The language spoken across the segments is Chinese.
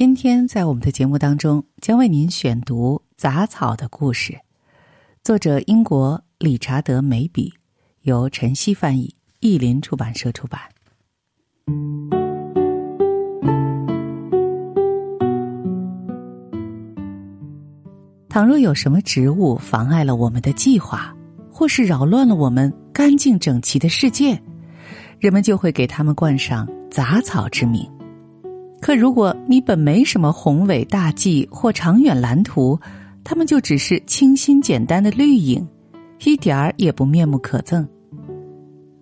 今天在我们的节目当中，将为您选读《杂草的故事》，作者英国理查德·梅比，由陈曦翻译，译林出版社出版。倘若有什么植物妨碍了我们的计划，或是扰乱了我们干净整齐的世界，人们就会给它们冠上“杂草”之名。可如果你本没什么宏伟大计或长远蓝图，他们就只是清新简单的绿影，一点儿也不面目可憎。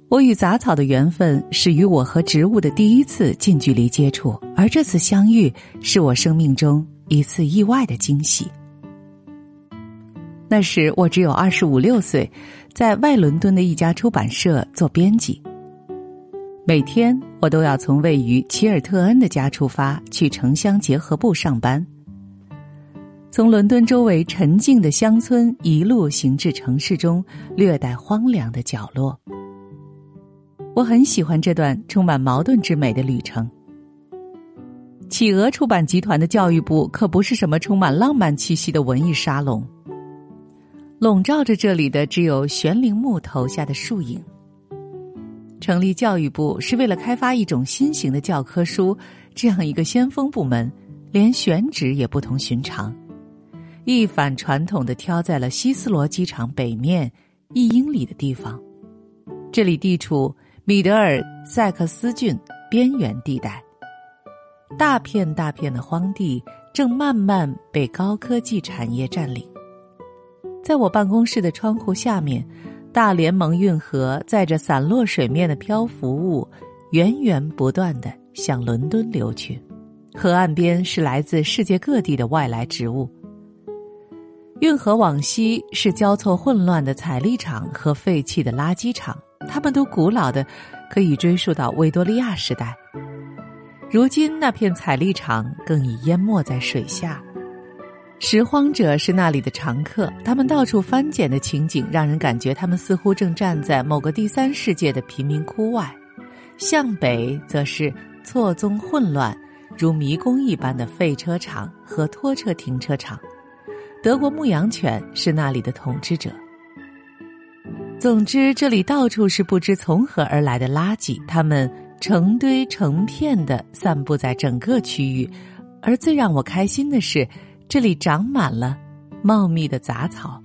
我与杂草的缘分始于我和植物的第一次近距离接触，而这次相遇是我生命中一次意外的惊喜。那时我只有二十五六岁，在外伦敦的一家出版社做编辑。每天我都要从位于齐尔特恩的家出发，去城乡结合部上班。从伦敦周围沉静的乡村一路行至城市中略带荒凉的角落。我很喜欢这段充满矛盾之美的旅程。企鹅出版集团的教育部可不是什么充满浪漫气息的文艺沙龙。笼罩着这里的只有悬铃木头下的树影。成立教育部是为了开发一种新型的教科书，这样一个先锋部门，连选址也不同寻常，一反传统的挑在了希斯罗机场北面一英里的地方。这里地处米德尔塞克斯郡边缘地带，大片大片的荒地正慢慢被高科技产业占领。在我办公室的窗户下面，大联盟运河载着散落水面的漂浮物，源源不断的向伦敦流去。河岸边是来自世界各地的外来植物。运河往西是交错混乱的采粒厂和废弃的垃圾场，它们都古老的，可以追溯到维多利亚时代。如今那片采粒场更已淹没在水下。拾荒者是那里的常客，他们到处翻捡的情景让人感觉他们似乎正站在某个第三世界的贫民窟外。向北则是错综混乱、如迷宫一般的废车场和拖车停车场。德国牧羊犬是那里的统治者。总之，这里到处是不知从何而来的垃圾，它们成堆成片的散布在整个区域。而最让我开心的是。这里长满了茂密的杂草。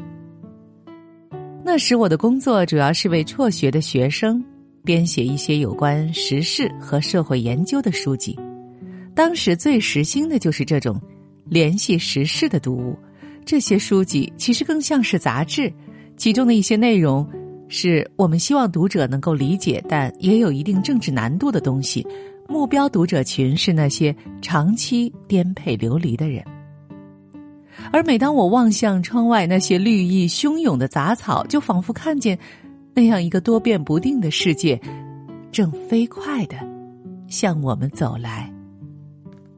那时我的工作主要是为辍学的学生编写一些有关时事和社会研究的书籍。当时最时兴的就是这种联系时事的读物。这些书籍其实更像是杂志，其中的一些内容是我们希望读者能够理解，但也有一定政治难度的东西。目标读者群是那些长期颠沛流离的人。而每当我望向窗外那些绿意汹涌的杂草，就仿佛看见那样一个多变不定的世界，正飞快的向我们走来。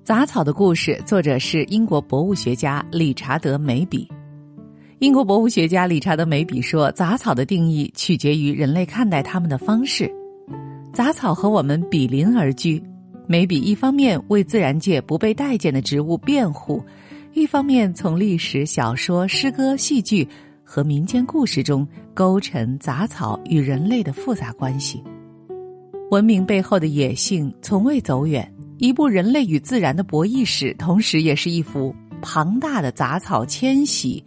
杂草的故事，作者是英国博物学家理查德·梅比。英国博物学家理查德·梅比说：“杂草的定义取决于人类看待它们的方式。杂草和我们比邻而居。梅比一方面为自然界不被待见的植物辩护。”一方面，从历史、小说、诗歌、戏剧和民间故事中勾陈杂草与人类的复杂关系。文明背后的野性从未走远，一部人类与自然的博弈史，同时也是一幅庞大的杂草迁徙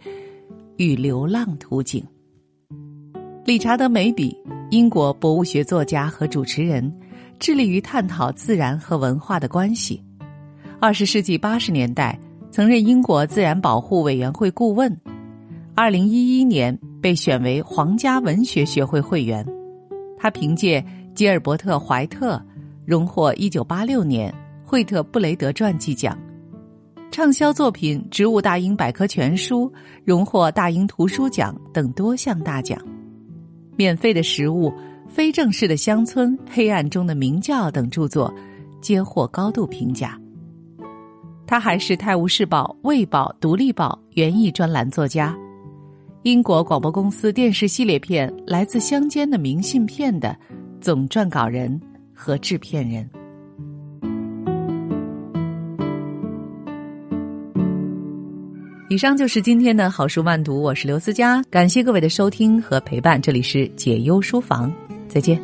与流浪图景。理查德·梅比，英国博物学作家和主持人，致力于探讨自然和文化的关系。二十世纪八十年代。曾任英国自然保护委员会顾问，二零一一年被选为皇家文学学会会员。他凭借吉尔伯特·怀特荣获一九八六年惠特布雷德传记奖，畅销作品《植物大英百科全书》荣获大英图书奖等多项大奖。免费的食物、非正式的乡村、黑暗中的鸣叫等著作皆获高度评价。他还是《泰晤士报》《卫报》《独立报》园艺专栏作家，英国广播公司电视系列片《来自乡间的明信片》的总撰稿人和制片人。以上就是今天的好书慢读，我是刘思佳，感谢各位的收听和陪伴，这里是解忧书房，再见。